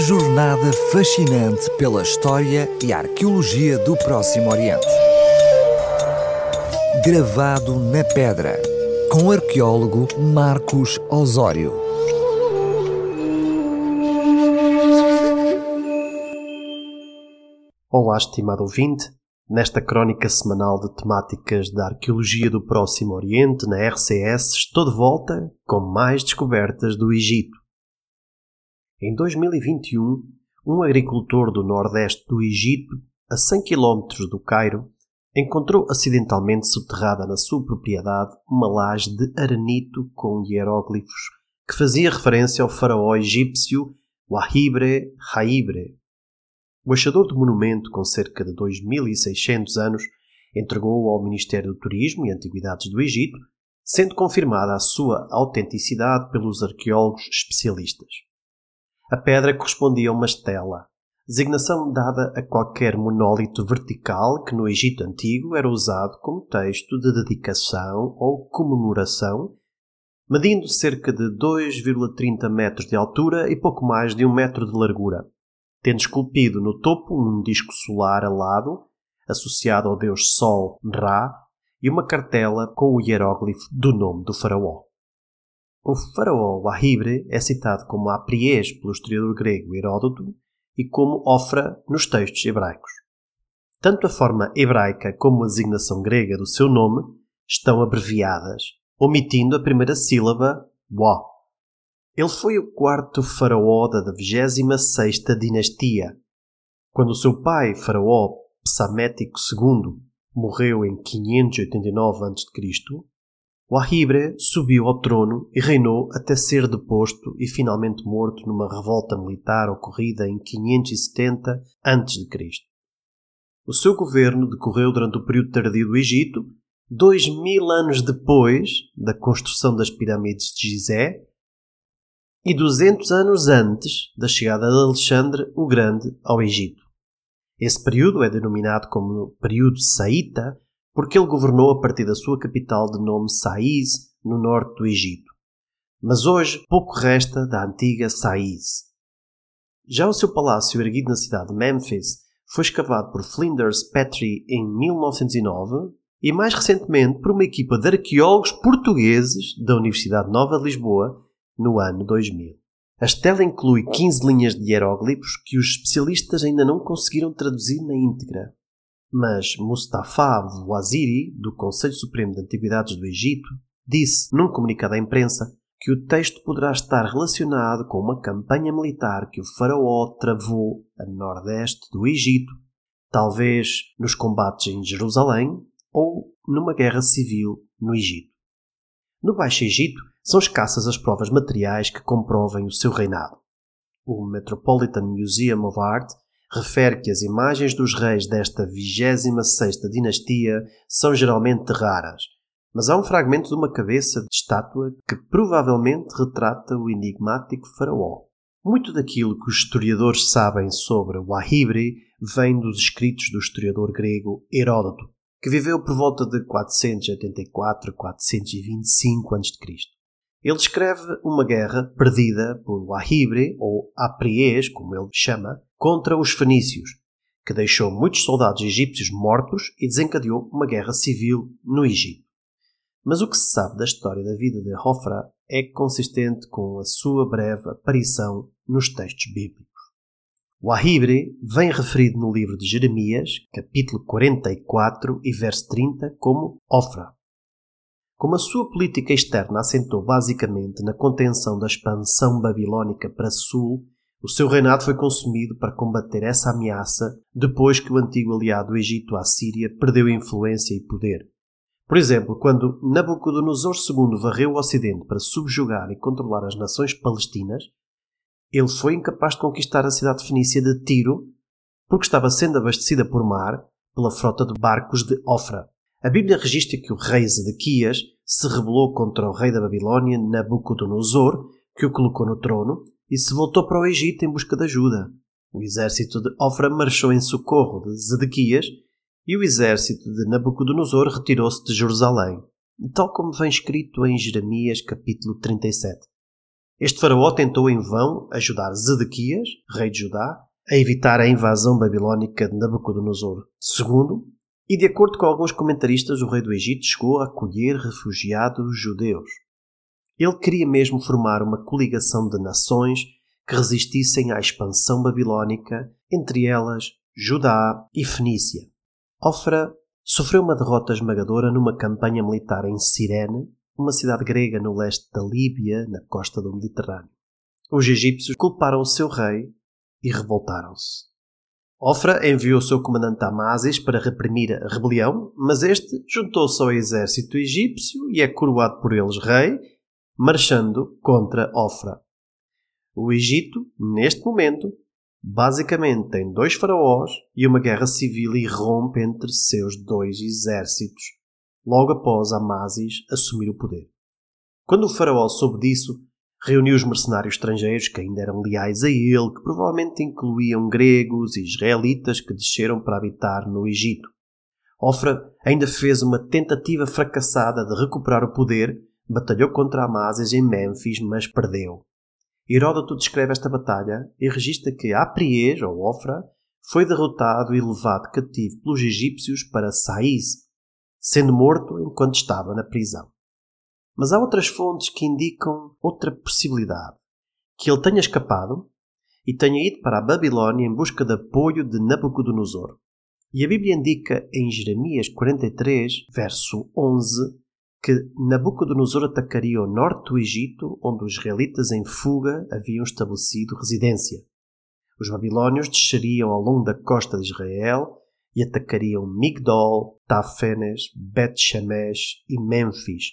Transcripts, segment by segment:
Jornada fascinante pela história e arqueologia do Próximo Oriente. Gravado na pedra, com o arqueólogo Marcos Osório. Olá, estimado ouvinte. Nesta crónica semanal de temáticas da arqueologia do Próximo Oriente na RCS, estou de volta com mais descobertas do Egito. Em 2021, um agricultor do nordeste do Egito, a 100 km do Cairo, encontrou acidentalmente soterrada na sua propriedade uma laje de arenito com hieróglifos que fazia referência ao faraó egípcio Wahibre Haibre. O achador do monumento, com cerca de 2.600 anos, entregou-o ao Ministério do Turismo e Antiguidades do Egito, sendo confirmada a sua autenticidade pelos arqueólogos especialistas. A pedra correspondia a uma estela, designação dada a qualquer monólito vertical que no Egito Antigo era usado como texto de dedicação ou comemoração, medindo cerca de 2,30 metros de altura e pouco mais de um metro de largura, tendo esculpido no topo um disco solar alado, associado ao deus Sol Ra, e uma cartela com o hieróglifo do nome do faraó. O faraó Wahibre é citado como Apriés pelo historiador grego Heródoto e como Ofra nos textos hebraicos. Tanto a forma hebraica como a designação grega do seu nome estão abreviadas, omitindo a primeira sílaba Wa. Ele foi o quarto faraó da 26 dinastia. Quando seu pai, faraó Psamético II, morreu em 589 a.C., Wahibre subiu ao trono e reinou até ser deposto e finalmente morto numa revolta militar ocorrida em 570 a.C. O seu governo decorreu durante o período tardio do Egito, dois mil anos depois da construção das pirâmides de Gizé e 200 anos antes da chegada de Alexandre o Grande ao Egito. Esse período é denominado como período Saíta porque ele governou a partir da sua capital de nome Saís, no norte do Egito. Mas hoje pouco resta da antiga Saís. Já o seu palácio, erguido na cidade de Memphis, foi escavado por Flinders Petrie em 1909 e mais recentemente por uma equipa de arqueólogos portugueses da Universidade Nova de Lisboa no ano 2000. A estela inclui 15 linhas de hieróglifos que os especialistas ainda não conseguiram traduzir na íntegra. Mas Mustafa Waziri, do Conselho Supremo de Antiguidades do Egito, disse num comunicado à imprensa que o texto poderá estar relacionado com uma campanha militar que o faraó travou a nordeste do Egito, talvez nos combates em Jerusalém ou numa guerra civil no Egito. No Baixo Egito, são escassas as provas materiais que comprovem o seu reinado. O Metropolitan Museum of Art refere que as imagens dos reis desta 26ª dinastia são geralmente raras, mas há um fragmento de uma cabeça de estátua que provavelmente retrata o enigmático faraó. Muito daquilo que os historiadores sabem sobre Wahibre vem dos escritos do historiador grego Heródoto, que viveu por volta de 484 425 a.C. Ele escreve uma guerra perdida por Wahibre, ou Apriés, como ele chama, contra os fenícios, que deixou muitos soldados egípcios mortos e desencadeou uma guerra civil no Egito. Mas o que se sabe da história da vida de Hofra é consistente com a sua breve aparição nos textos bíblicos. O Ahibre vem referido no livro de Jeremias, capítulo 44 e verso 30, como Ofra. Como a sua política externa assentou basicamente na contenção da expansão babilónica para sul o seu reinado foi consumido para combater essa ameaça depois que o antigo aliado Egito à Síria perdeu influência e poder. Por exemplo, quando Nabucodonosor II varreu o Ocidente para subjugar e controlar as nações palestinas, ele foi incapaz de conquistar a cidade fenícia de Tiro porque estava sendo abastecida por mar pela frota de barcos de Ofra. A Bíblia registra que o rei Zedequias se rebelou contra o rei da Babilônia, Nabucodonosor, que o colocou no trono, e se voltou para o Egito em busca de ajuda. O exército de Ofra marchou em socorro de Zedequias e o exército de Nabucodonosor retirou-se de Jerusalém, tal como vem escrito em Jeremias capítulo 37. Este faraó tentou em vão ajudar Zedequias, rei de Judá, a evitar a invasão babilónica de Nabucodonosor II, e de acordo com alguns comentaristas, o rei do Egito chegou a acolher refugiados judeus. Ele queria mesmo formar uma coligação de nações que resistissem à expansão babilónica, entre elas Judá e Fenícia. Ofra sofreu uma derrota esmagadora numa campanha militar em Cirene, uma cidade grega no leste da Líbia, na costa do Mediterrâneo. Os egípcios culparam o seu rei e revoltaram-se. Ofra enviou o seu comandante Amasis para reprimir a rebelião, mas este juntou-se ao exército egípcio e é coroado por eles rei, marchando contra Ofra. O Egito, neste momento, basicamente tem dois faraós e uma guerra civil irrompe entre seus dois exércitos, logo após Amasis assumir o poder. Quando o faraó soube disso, reuniu os mercenários estrangeiros que ainda eram leais a ele, que provavelmente incluíam gregos e israelitas que desceram para habitar no Egito. Ofra ainda fez uma tentativa fracassada de recuperar o poder, batalhou contra Amasis em Mênfis, mas perdeu. Heródoto descreve esta batalha e registra que Apriés, ou Ofra, foi derrotado e levado cativo pelos egípcios para Saís, sendo morto enquanto estava na prisão. Mas há outras fontes que indicam outra possibilidade: que ele tenha escapado e tenha ido para a Babilónia em busca de apoio de Nabucodonosor. E a Bíblia indica em Jeremias 43, verso 11, que Nabucodonosor atacaria o norte do Egito, onde os israelitas em fuga haviam estabelecido residência. Os babilônios desceriam ao longo da costa de Israel e atacariam Migdol, Tafenes, Bet-Shemesh e Mênfis,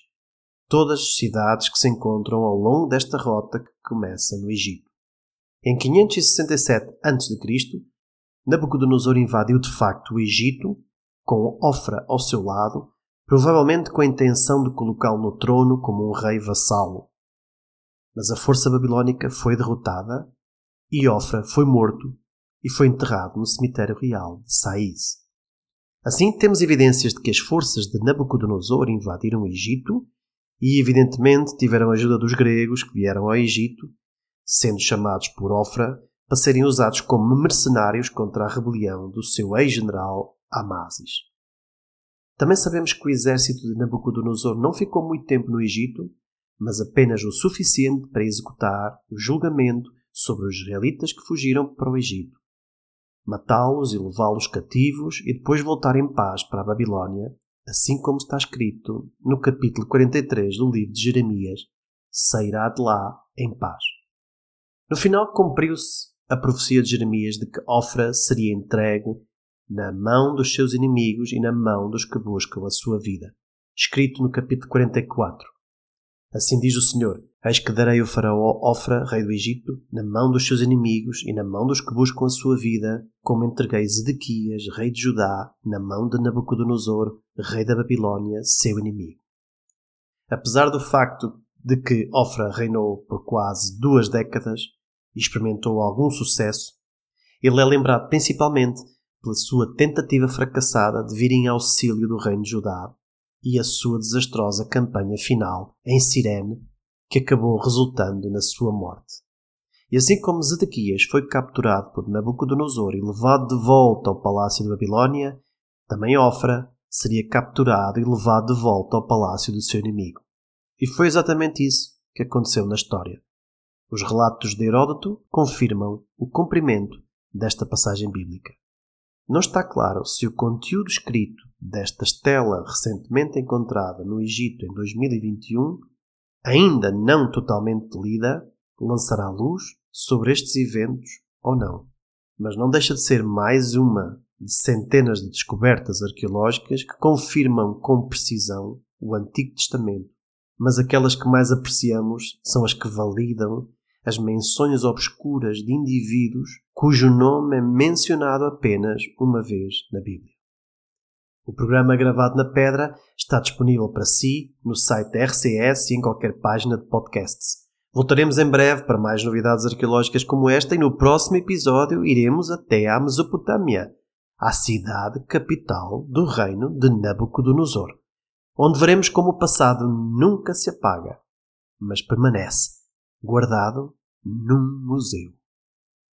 todas as cidades que se encontram ao longo desta rota que começa no Egito. Em 567 a.C., Nabucodonosor invadiu de facto o Egito, com Ofra ao seu lado, provavelmente com a intenção de colocá-lo no trono como um rei vassalo. Mas a força babilónica foi derrotada e Ofra foi morto e foi enterrado no cemitério real de Saís. Assim, temos evidências de que as forças de Nabucodonosor invadiram o Egito e, evidentemente, tiveram a ajuda dos gregos que vieram ao Egito, sendo chamados por Ofra para serem usados como mercenários contra a rebelião do seu ex-general Amasis. Também sabemos que o exército de Nabucodonosor não ficou muito tempo no Egito, mas apenas o suficiente para executar o julgamento sobre os israelitas que fugiram para o Egito, matá-los e levá-los cativos e depois voltar em paz para a Babilónia assim como está escrito no capítulo 43 do livro de Jeremias, sairá de lá em paz. No final cumpriu-se a profecia de Jeremias de que Ofra seria entregue na mão dos seus inimigos e na mão dos que buscam a sua vida, escrito no capítulo 44. Assim diz o Senhor: Eis que darei o faraó Ofra, rei do Egito, na mão dos seus inimigos e na mão dos que buscam a sua vida, como entreguei Zedequias, rei de Judá, na mão de Nabucodonosor, rei da Babilónia, seu inimigo. Apesar do facto de que Ofra reinou por quase duas décadas e experimentou algum sucesso, ele é lembrado principalmente pela sua tentativa fracassada de vir em auxílio do reino de Judá e a sua desastrosa campanha final em Cirene que acabou resultando na sua morte. E assim como Zedequias foi capturado por Nabucodonosor e levado de volta ao palácio de Babilónia, também Ofra seria capturado e levado de volta ao palácio do seu inimigo. E foi exatamente isso que aconteceu na história. Os relatos de Heródoto confirmam o cumprimento desta passagem bíblica. Não está claro se o conteúdo escrito desta estela recentemente encontrada no Egito em 2021 ainda não totalmente lida, lançará luz sobre estes eventos ou não. Mas não deixa de ser mais uma de centenas de descobertas arqueológicas que confirmam com precisão o Antigo Testamento. Mas aquelas que mais apreciamos são as que validam as menções obscuras de indivíduos cujo nome é mencionado apenas uma vez na Bíblia. O programa gravado na pedra está disponível para si no site da RCS e em qualquer página de podcasts. Voltaremos em breve para mais novidades arqueológicas como esta e no próximo episódio iremos até à Mesopotâmia, a cidade capital do reino de Nabucodonosor, onde veremos como o passado nunca se apaga, mas permanece guardado num museu.